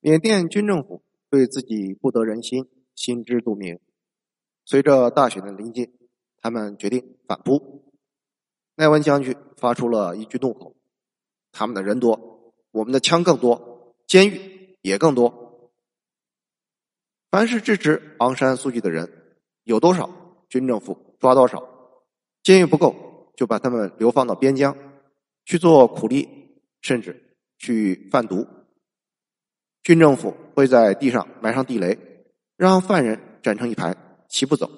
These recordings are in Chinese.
缅甸军政府对自己不得人心，心知肚明。随着大选的临近，他们决定反扑。奈温将军发出了一句怒吼：“他们的人多，我们的枪更多，监狱也更多。凡是支持昂山素季的人，有多少，军政府抓多少；监狱不够，就把他们流放到边疆去做苦力，甚至去贩毒。”军政府会在地上埋上地雷，让犯人站成一排，齐步走。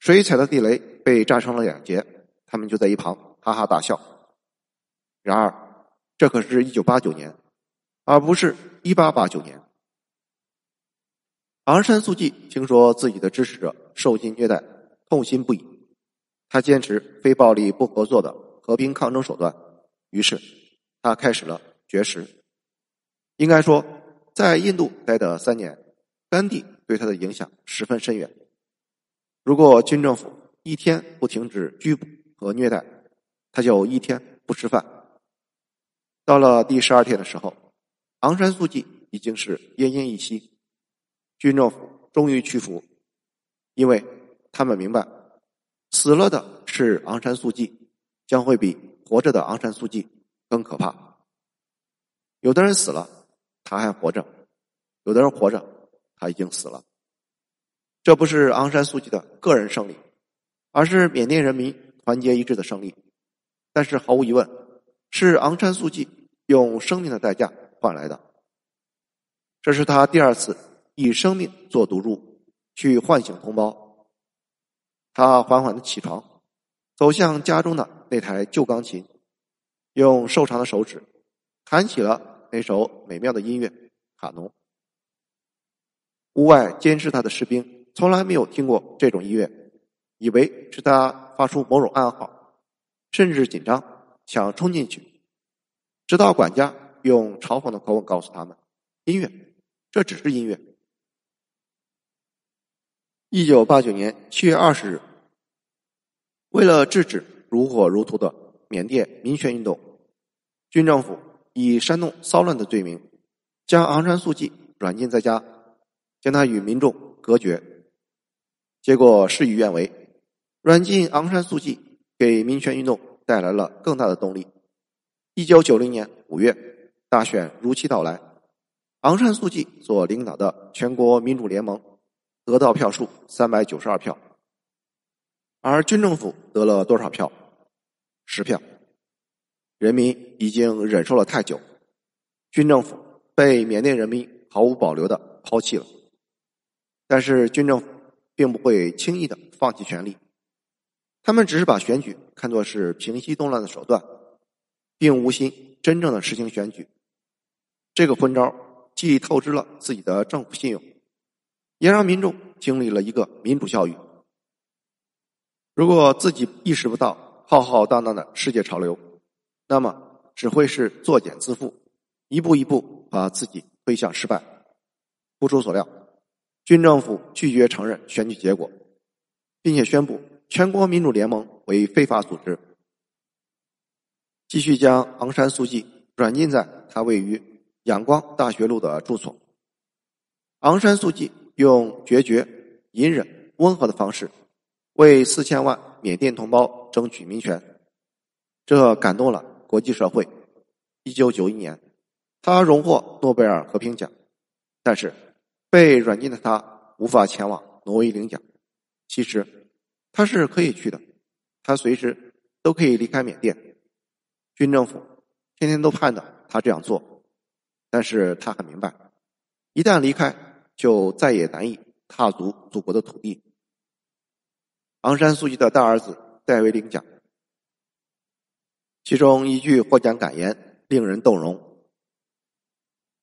谁踩到地雷被炸成了两截，他们就在一旁哈哈大笑。然而，这可是一九八九年，而不是一八八九年。昂山素季听说自己的支持者受尽虐待，痛心不已。他坚持非暴力不合作的和平抗争手段，于是他开始了绝食。应该说。在印度待的三年，甘地对他的影响十分深远。如果军政府一天不停止拘捕和虐待，他就一天不吃饭。到了第十二天的时候，昂山素季已经是奄奄一息，军政府终于屈服，因为他们明白，死了的是昂山素季，将会比活着的昂山素季更可怕。有的人死了。他还活着，有的人活着，他已经死了。这不是昂山素季的个人胜利，而是缅甸人民团结一致的胜利。但是毫无疑问，是昂山素季用生命的代价换来的。这是他第二次以生命做赌注去唤醒同胞。他缓缓的起床，走向家中的那台旧钢琴，用瘦长的手指弹起了。那首美妙的音乐《卡农》。屋外监视他的士兵从来没有听过这种音乐，以为是他发出某种暗号，甚至紧张想冲进去。直到管家用嘲讽的口吻告诉他们：“音乐，这只是音乐。”一九八九年七月二十日，为了制止如火如荼的缅甸民权运动，军政府。以煽动骚乱的罪名，将昂山素季软禁在家，将他与民众隔绝。结果事与愿违，软禁昂山素季给民权运动带来了更大的动力。一九九零年五月，大选如期到来，昂山素季所领导的全国民主联盟得到票数三百九十二票，而军政府得了多少票？十票。人民已经忍受了太久，军政府被缅甸人民毫无保留的抛弃了。但是军政府并不会轻易的放弃权力，他们只是把选举看作是平息动乱的手段，并无心真正的实行选举。这个昏招既透支了自己的政府信用，也让民众经历了一个民主教育。如果自己意识不到浩浩荡荡的世界潮流，那么只会是作茧自缚，一步一步把自己推向失败。不出所料，军政府拒绝承认选举结果，并且宣布全国民主联盟为非法组织，继续将昂山素季软禁在他位于仰光大学路的住所。昂山素季用决绝、隐忍、温和的方式，为四千万缅甸同胞争取民权，这感动了。国际社会，一九九一年，他荣获诺贝尔和平奖，但是被软禁的他无法前往挪威领奖。其实他是可以去的，他随时都可以离开缅甸。军政府天天都盼着他这样做，但是他很明白，一旦离开，就再也难以踏足祖国的土地。昂山素季的大儿子戴维领奖。其中一句获奖感言令人动容：“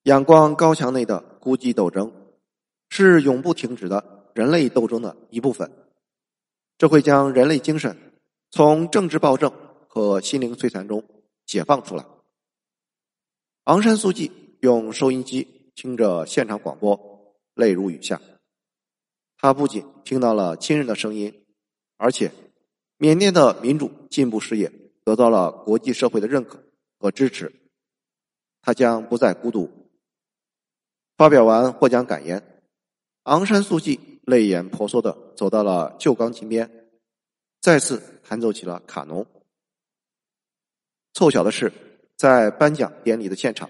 仰光高墙内的孤寂斗争，是永不停止的人类斗争的一部分。这会将人类精神从政治暴政和心灵摧残中解放出来。”昂山素季用收音机听着现场广播，泪如雨下。他不仅听到了亲人的声音，而且缅甸的民主进步事业。得到了国际社会的认可和支持，他将不再孤独。发表完获奖感言，昂山素季泪眼婆娑的走到了旧钢琴边，再次弹奏起了卡农。凑巧的是，在颁奖典礼的现场，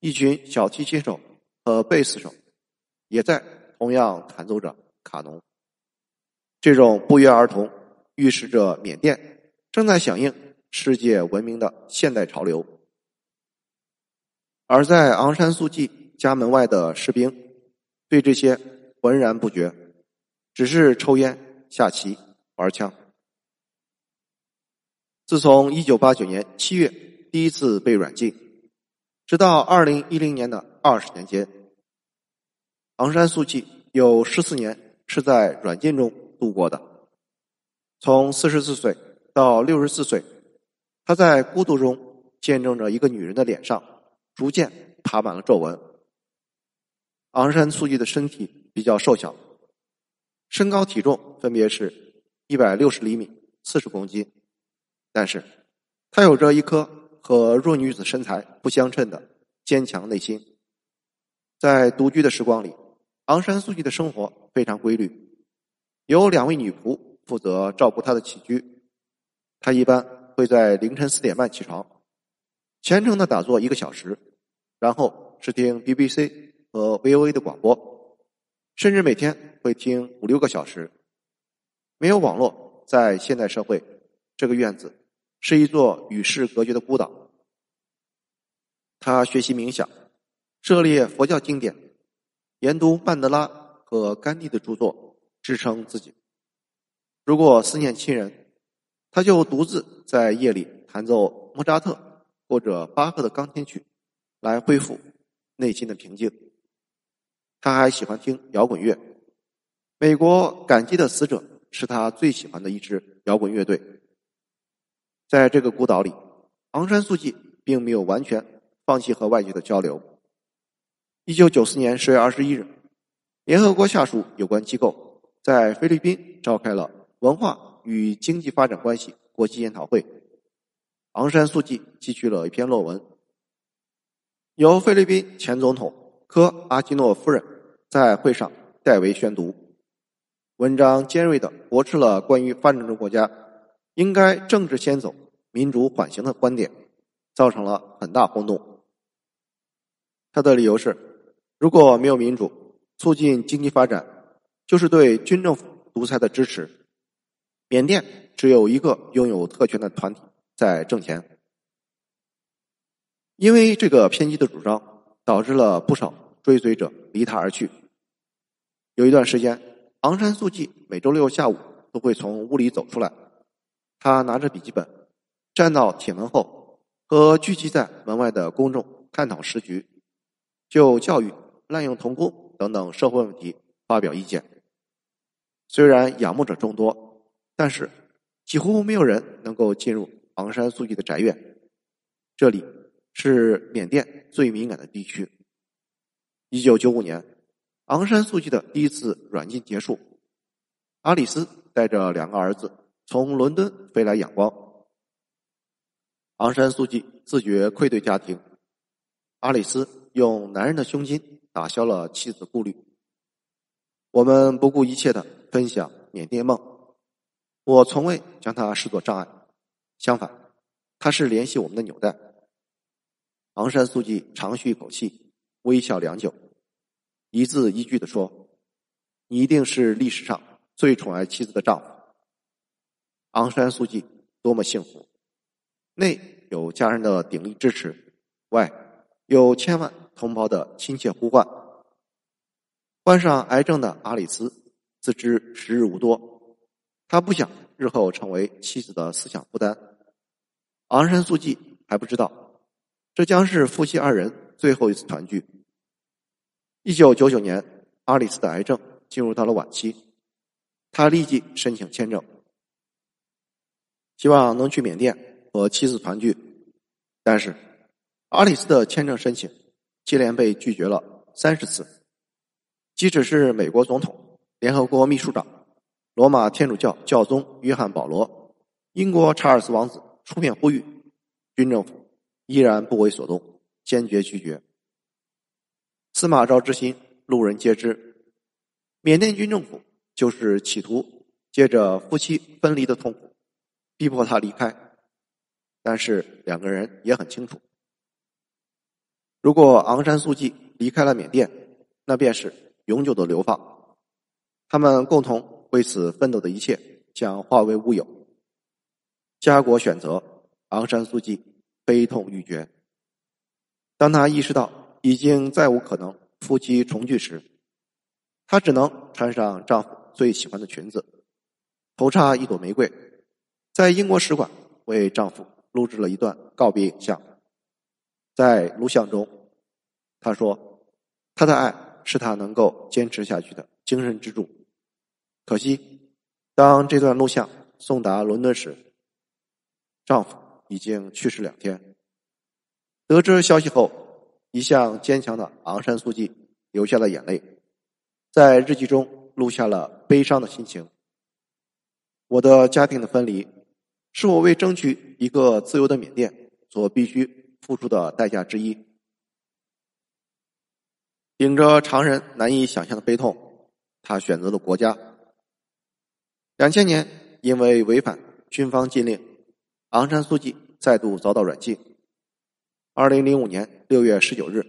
一群小提琴手和贝斯手也在同样弹奏着卡农。这种不约而同，预示着缅甸正在响应世界文明的现代潮流。而在昂山素季家门外的士兵，对这些浑然不觉，只是抽烟、下棋、玩枪。自从一九八九年七月第一次被软禁，直到二零一零年的二十年间，昂山素季有十四年是在软禁中度过的。从四十四岁到六十四岁，他在孤独中见证着一个女人的脸上。逐渐爬满了皱纹。昂山素季的身体比较瘦小，身高体重分别是一百六十厘米、四十公斤，但是她有着一颗和弱女子身材不相称的坚强内心。在独居的时光里，昂山素季的生活非常规律，有两位女仆负责照顾她的起居。他一般会在凌晨四点半起床。虔诚的打坐一个小时，然后是听 BBC 和 VOA 的广播，甚至每天会听五六个小时。没有网络，在现代社会，这个院子是一座与世隔绝的孤岛。他学习冥想，涉猎佛教经典，研读曼德拉和甘地的著作，支撑自己。如果思念亲人，他就独自在夜里弹奏莫扎特。或者巴赫的钢琴曲，来恢复内心的平静。他还喜欢听摇滚乐。美国感激的死者是他最喜欢的一支摇滚乐队。在这个孤岛里，昂山素季并没有完全放弃和外界的交流。一九九四年十月二十一日，联合国下属有关机构在菲律宾召开了文化与经济发展关系国际研讨会。昂山素季寄去了一篇论文，由菲律宾前总统科阿基诺夫人在会上代为宣读。文章尖锐的驳斥了关于发展中国家应该政治先走、民主缓行的观点，造成了很大轰动。他的理由是：如果没有民主，促进经济发展就是对军政府独裁的支持。缅甸只有一个拥有特权的团体。在挣钱，因为这个偏激的主张，导致了不少追随者离他而去。有一段时间，昂山素季每周六下午都会从屋里走出来，他拿着笔记本，站到铁门后，和聚集在门外的公众探讨时局，就教育、滥用童工等等社会问题发表意见。虽然仰慕者众多，但是几乎没有人能够进入。昂山素季的宅院，这里是缅甸最敏感的地区。一九九五年，昂山素季的第一次软禁结束，阿里斯带着两个儿子从伦敦飞来仰光。昂山素季自觉愧对家庭，阿里斯用男人的胸襟打消了妻子顾虑。我们不顾一切的分享缅甸梦，我从未将它视作障碍。相反，它是联系我们的纽带。昂山素季长吁一口气，微笑良久，一字一句的说：“你一定是历史上最宠爱妻子的丈夫。”昂山素季多么幸福！内有家人的鼎力支持，外有千万同胞的亲切呼唤。患上癌症的阿里斯自知时日无多，他不想日后成为妻子的思想负担。昂山素季还不知道，这将是夫妻二人最后一次团聚。一九九九年，阿里斯的癌症进入到了晚期，他立即申请签证，希望能去缅甸和妻子团聚。但是，阿里斯的签证申请接连被拒绝了三十次，即使是美国总统、联合国秘书长、罗马天主教教宗约翰保罗、英国查尔斯王子。出面呼吁，军政府依然不为所动，坚决拒绝。司马昭之心，路人皆知。缅甸军政府就是企图借着夫妻分离的痛苦，逼迫他离开。但是两个人也很清楚，如果昂山素季离开了缅甸，那便是永久的流放。他们共同为此奋斗的一切将化为乌有。家国选择，昂山素季悲痛欲绝。当他意识到已经再无可能夫妻重聚时，她只能穿上丈夫最喜欢的裙子，头插一朵玫瑰，在英国使馆为丈夫。录制了一段告别影像，在录像中，他说：“他的爱是他能够坚持下去的精神支柱。”可惜，当这段录像送达伦敦时，丈夫已经去世两天。得知消息后，一向坚强的昂山素季流下了眼泪，在日记中录下了悲伤的心情：“我的家庭的分离。”是我为争取一个自由的缅甸所必须付出的代价之一。顶着常人难以想象的悲痛，他选择了国家。两千年，因为违反军方禁令，昂山素季再度遭到软禁。二零零五年六月十九日，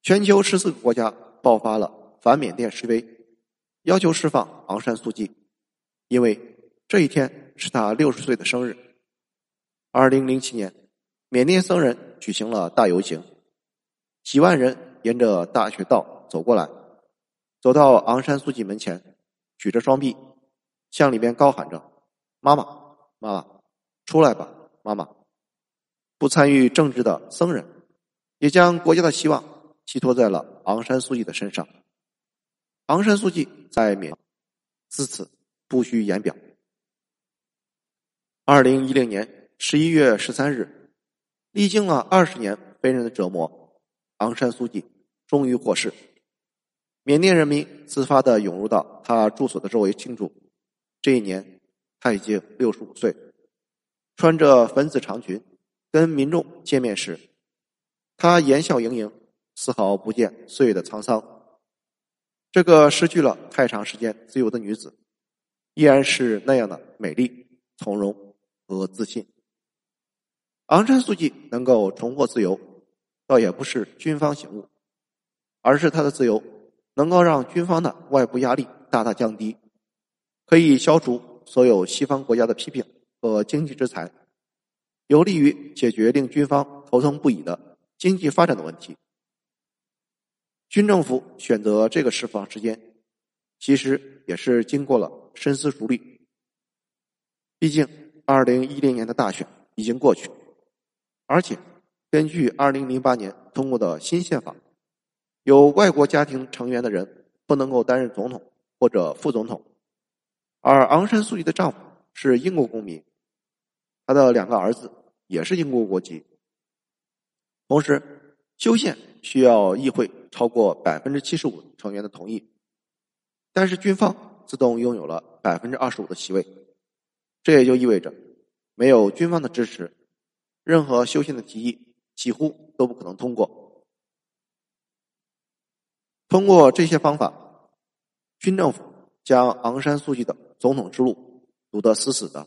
全球十四个国家爆发了反缅甸示威，要求释放昂山素季，因为这一天。是他六十岁的生日。二零零七年，缅甸僧人举行了大游行，几万人沿着大学道走过来，走到昂山素季门前，举着双臂，向里面高喊着：“妈妈，妈妈，出来吧，妈妈！”不参与政治的僧人，也将国家的希望寄托在了昂山素季的身上。昂山素季在缅自此不需言表。二零一零年十一月十三日，历经了二十年非人的折磨，昂山素季终于获释。缅甸人民自发的涌入到他住所的周围庆祝。这一年，他已经六十五岁，穿着粉紫长裙，跟民众见面时，他言笑盈盈，丝毫不见岁月的沧桑。这个失去了太长时间自由的女子，依然是那样的美丽从容。和自信，昂山素季能够重获自由，倒也不是军方醒悟，而是他的自由能够让军方的外部压力大大降低，可以消除所有西方国家的批评和经济制裁，有利于解决令军方头疼不已的经济发展的问题。军政府选择这个释放时间，其实也是经过了深思熟虑，毕竟。二零一零年的大选已经过去，而且根据二零零八年通过的新宪法，有外国家庭成员的人不能够担任总统或者副总统。而昂山素季的丈夫是英国公民，他的两个儿子也是英国国籍。同时，修宪需要议会超过百分之七十五成员的同意，但是军方自动拥有了百分之二十五的席位。这也就意味着，没有军方的支持，任何修宪的提议几乎都不可能通过。通过这些方法，军政府将昂山素季的总统之路堵得死死的，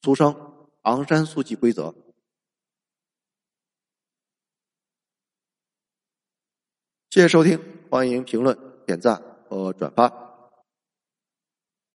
俗称“昂山素季规则”。谢谢收听，欢迎评论、点赞和转发。